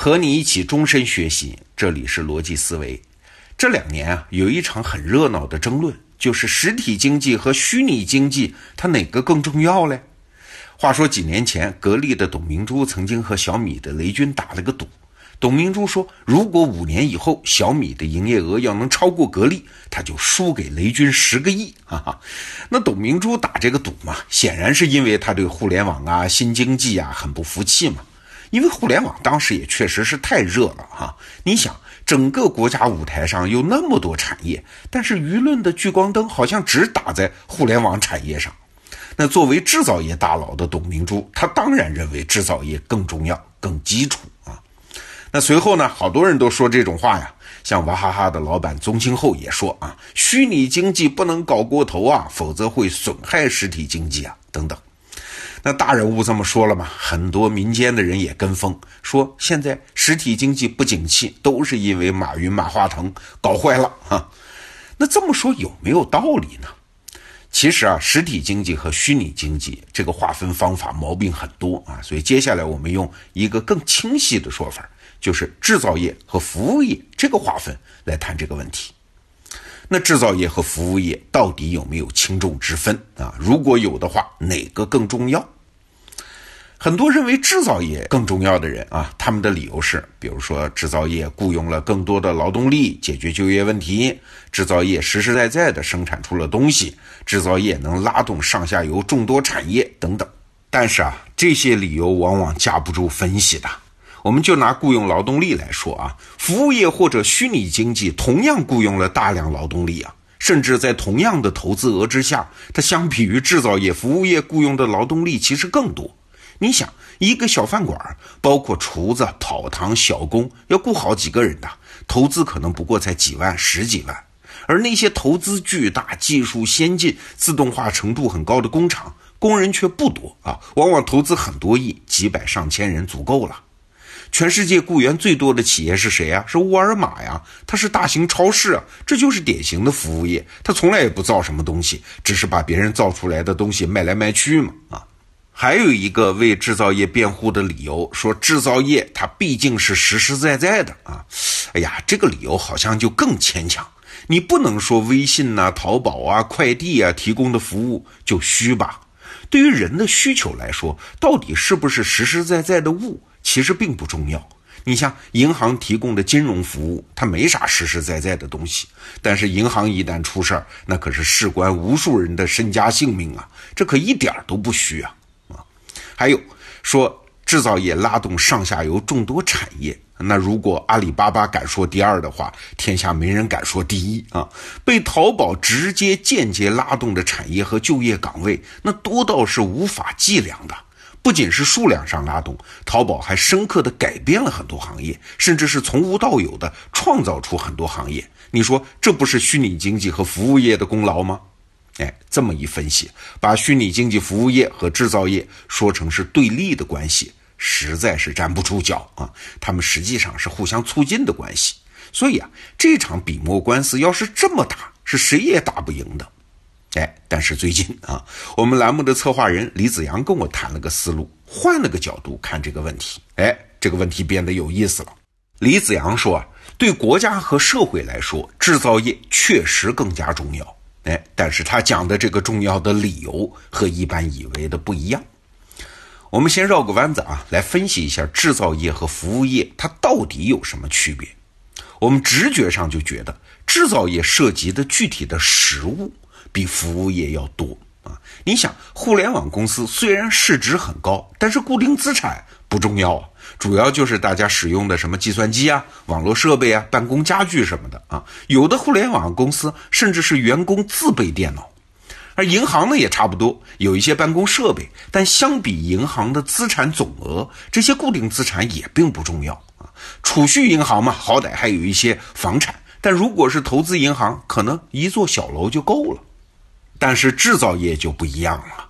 和你一起终身学习，这里是逻辑思维。这两年啊，有一场很热闹的争论，就是实体经济和虚拟经济，它哪个更重要嘞？话说几年前，格力的董明珠曾经和小米的雷军打了个赌。董明珠说，如果五年以后小米的营业额要能超过格力，他就输给雷军十个亿。哈哈，那董明珠打这个赌嘛，显然是因为他对互联网啊、新经济啊很不服气嘛。因为互联网当时也确实是太热了哈，你想整个国家舞台上有那么多产业，但是舆论的聚光灯好像只打在互联网产业上。那作为制造业大佬的董明珠，他当然认为制造业更重要、更基础啊。那随后呢，好多人都说这种话呀，像娃哈哈的老板宗庆后也说啊，虚拟经济不能搞过头啊，否则会损害实体经济啊，等等。那大人物这么说了嘛？很多民间的人也跟风说，现在实体经济不景气，都是因为马云、马化腾搞坏了哈。那这么说有没有道理呢？其实啊，实体经济和虚拟经济这个划分方法毛病很多啊，所以接下来我们用一个更清晰的说法，就是制造业和服务业这个划分来谈这个问题。那制造业和服务业到底有没有轻重之分啊？如果有的话，哪个更重要？很多认为制造业更重要的人啊，他们的理由是，比如说制造业雇佣了更多的劳动力，解决就业问题；制造业实实在在的生产出了东西；制造业能拉动上下游众多产业等等。但是啊，这些理由往往架不住分析的。我们就拿雇佣劳动力来说啊，服务业或者虚拟经济同样雇佣了大量劳动力啊，甚至在同样的投资额之下，它相比于制造业、服务业雇佣的劳动力其实更多。你想，一个小饭馆，包括厨子、跑堂、小工，要雇好几个人的，投资可能不过才几万、十几万，而那些投资巨大、技术先进、自动化程度很高的工厂，工人却不多啊，往往投资很多亿，几百上千人足够了。全世界雇员最多的企业是谁呀？是沃尔玛呀，它是大型超市啊，这就是典型的服务业。它从来也不造什么东西，只是把别人造出来的东西卖来卖去嘛。啊，还有一个为制造业辩护的理由，说制造业它毕竟是实实在在的啊。哎呀，这个理由好像就更牵强。你不能说微信呐、淘宝啊、快递啊提供的服务就虚吧？对于人的需求来说，到底是不是实实在在的物？其实并不重要。你像银行提供的金融服务，它没啥实实在在的东西。但是银行一旦出事儿，那可是事关无数人的身家性命啊！这可一点都不虚！啊，还有说制造业拉动上下游众多产业，那如果阿里巴巴敢说第二的话，天下没人敢说第一啊！被淘宝直接、间接拉动的产业和就业岗位，那多到是无法计量的。不仅是数量上拉动，淘宝还深刻的改变了很多行业，甚至是从无到有的创造出很多行业。你说这不是虚拟经济和服务业的功劳吗？哎，这么一分析，把虚拟经济服务业和制造业说成是对立的关系，实在是站不住脚啊！他们实际上是互相促进的关系。所以啊，这场笔墨官司要是这么打，是谁也打不赢的。哎，但是最近啊，我们栏目的策划人李子阳跟我谈了个思路，换了个角度看这个问题。哎，这个问题变得有意思了。李子阳说啊，对国家和社会来说，制造业确实更加重要。哎，但是他讲的这个重要的理由和一般以为的不一样。我们先绕个弯子啊，来分析一下制造业和服务业它到底有什么区别。我们直觉上就觉得，制造业涉及的具体的实物。比服务业要多啊！你想，互联网公司虽然市值很高，但是固定资产不重要啊，主要就是大家使用的什么计算机啊、网络设备啊、办公家具什么的啊。有的互联网公司甚至是员工自备电脑，而银行呢也差不多，有一些办公设备，但相比银行的资产总额，这些固定资产也并不重要啊。储蓄银行嘛，好歹还有一些房产，但如果是投资银行，可能一座小楼就够了。但是制造业就不一样了，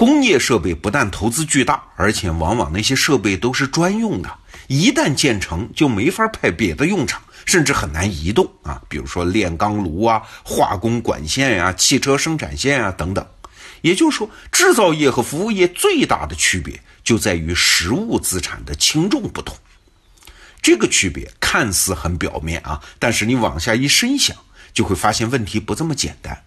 工业设备不但投资巨大，而且往往那些设备都是专用的，一旦建成就没法派别的用场，甚至很难移动啊。比如说炼钢炉啊、化工管线呀、汽车生产线啊等等。也就是说，制造业和服务业最大的区别就在于实物资产的轻重不同。这个区别看似很表面啊，但是你往下一深想，就会发现问题不这么简单。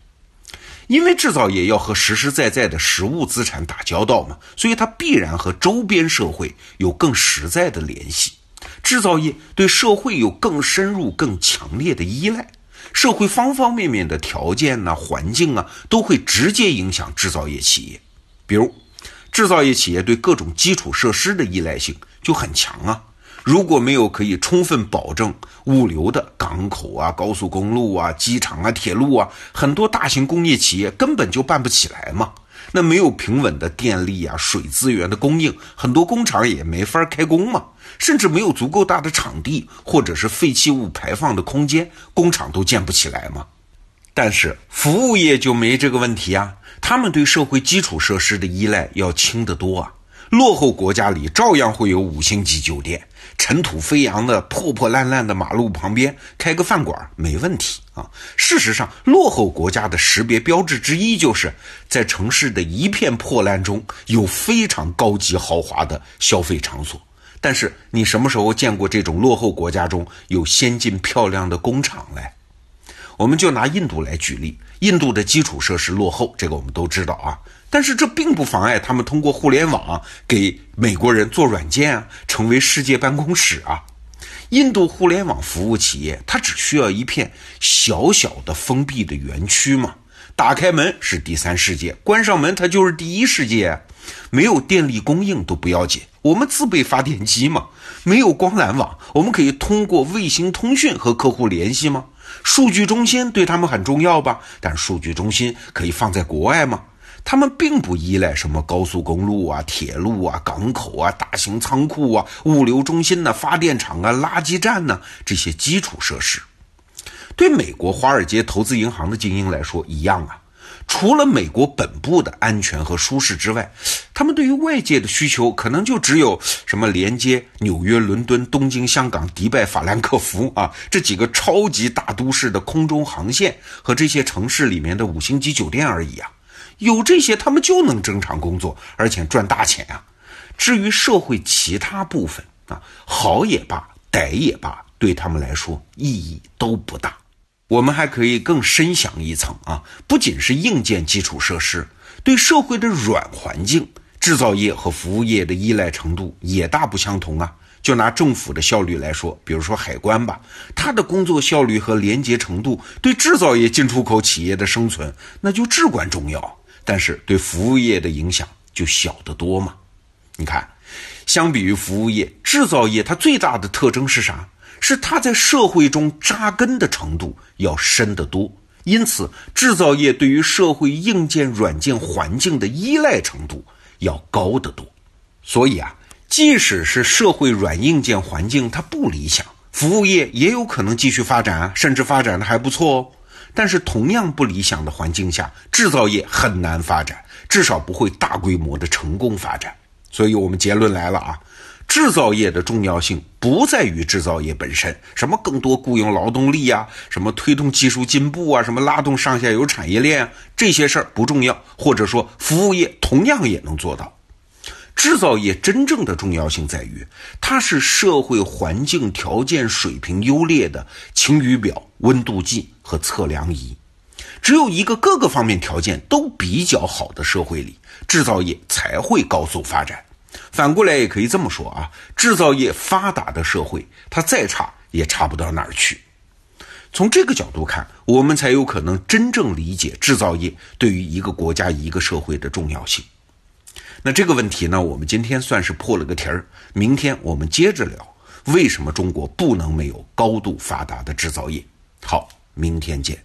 因为制造业要和实实在在的实物资产打交道嘛，所以它必然和周边社会有更实在的联系。制造业对社会有更深入、更强烈的依赖，社会方方面面的条件呐、环境啊，都会直接影响制造业企业。比如，制造业企业对各种基础设施的依赖性就很强啊。如果没有可以充分保证物流的港口啊、高速公路啊、机场啊、铁路啊，很多大型工业企业根本就办不起来嘛。那没有平稳的电力啊、水资源的供应，很多工厂也没法开工嘛。甚至没有足够大的场地，或者是废弃物排放的空间，工厂都建不起来嘛。但是服务业就没这个问题啊，他们对社会基础设施的依赖要轻得多啊。落后国家里照样会有五星级酒店。尘土飞扬的破破烂烂的马路旁边开个饭馆没问题啊。事实上，落后国家的识别标志之一就是在城市的一片破烂中有非常高级豪华的消费场所。但是你什么时候见过这种落后国家中有先进漂亮的工厂嘞？我们就拿印度来举例，印度的基础设施落后，这个我们都知道啊。但是这并不妨碍他们通过互联网给美国人做软件啊，成为世界办公室啊。印度互联网服务企业，它只需要一片小小的封闭的园区嘛。打开门是第三世界，关上门它就是第一世界。没有电力供应都不要紧，我们自备发电机嘛。没有光缆网，我们可以通过卫星通讯和客户联系吗？数据中心对他们很重要吧？但数据中心可以放在国外吗？他们并不依赖什么高速公路啊、铁路啊、港口啊、大型仓库啊、物流中心呢、发电厂啊、垃圾站呢这些基础设施。对美国华尔街投资银行的精英来说一样啊。除了美国本部的安全和舒适之外，他们对于外界的需求可能就只有什么连接纽约、伦敦、东京、香港、迪拜、法兰克福啊这几个超级大都市的空中航线和这些城市里面的五星级酒店而已啊。有这些，他们就能正常工作，而且赚大钱啊。至于社会其他部分啊，好也罢，歹也罢，对他们来说意义都不大。我们还可以更深想一层啊，不仅是硬件基础设施，对社会的软环境，制造业和服务业的依赖程度也大不相同啊。就拿政府的效率来说，比如说海关吧，它的工作效率和廉洁程度，对制造业进出口企业的生存那就至关重要。但是对服务业的影响就小得多嘛？你看，相比于服务业，制造业它最大的特征是啥？是它在社会中扎根的程度要深得多。因此，制造业对于社会硬件、软件环境的依赖程度要高得多。所以啊，即使是社会软硬件环境它不理想，服务业也有可能继续发展，甚至发展的还不错哦。但是，同样不理想的环境下，制造业很难发展，至少不会大规模的成功发展。所以，我们结论来了啊，制造业的重要性不在于制造业本身，什么更多雇佣劳动力呀，什么推动技术进步啊，什么拉动上下游产业链啊，这些事儿不重要，或者说服务业同样也能做到。制造业真正的重要性在于，它是社会环境条件水平优劣的晴雨表、温度计和测量仪。只有一个各个方面条件都比较好的社会里，制造业才会高速发展。反过来也可以这么说啊，制造业发达的社会，它再差也差不到哪儿去。从这个角度看，我们才有可能真正理解制造业对于一个国家、一个社会的重要性。那这个问题呢，我们今天算是破了个题儿。明天我们接着聊，为什么中国不能没有高度发达的制造业？好，明天见。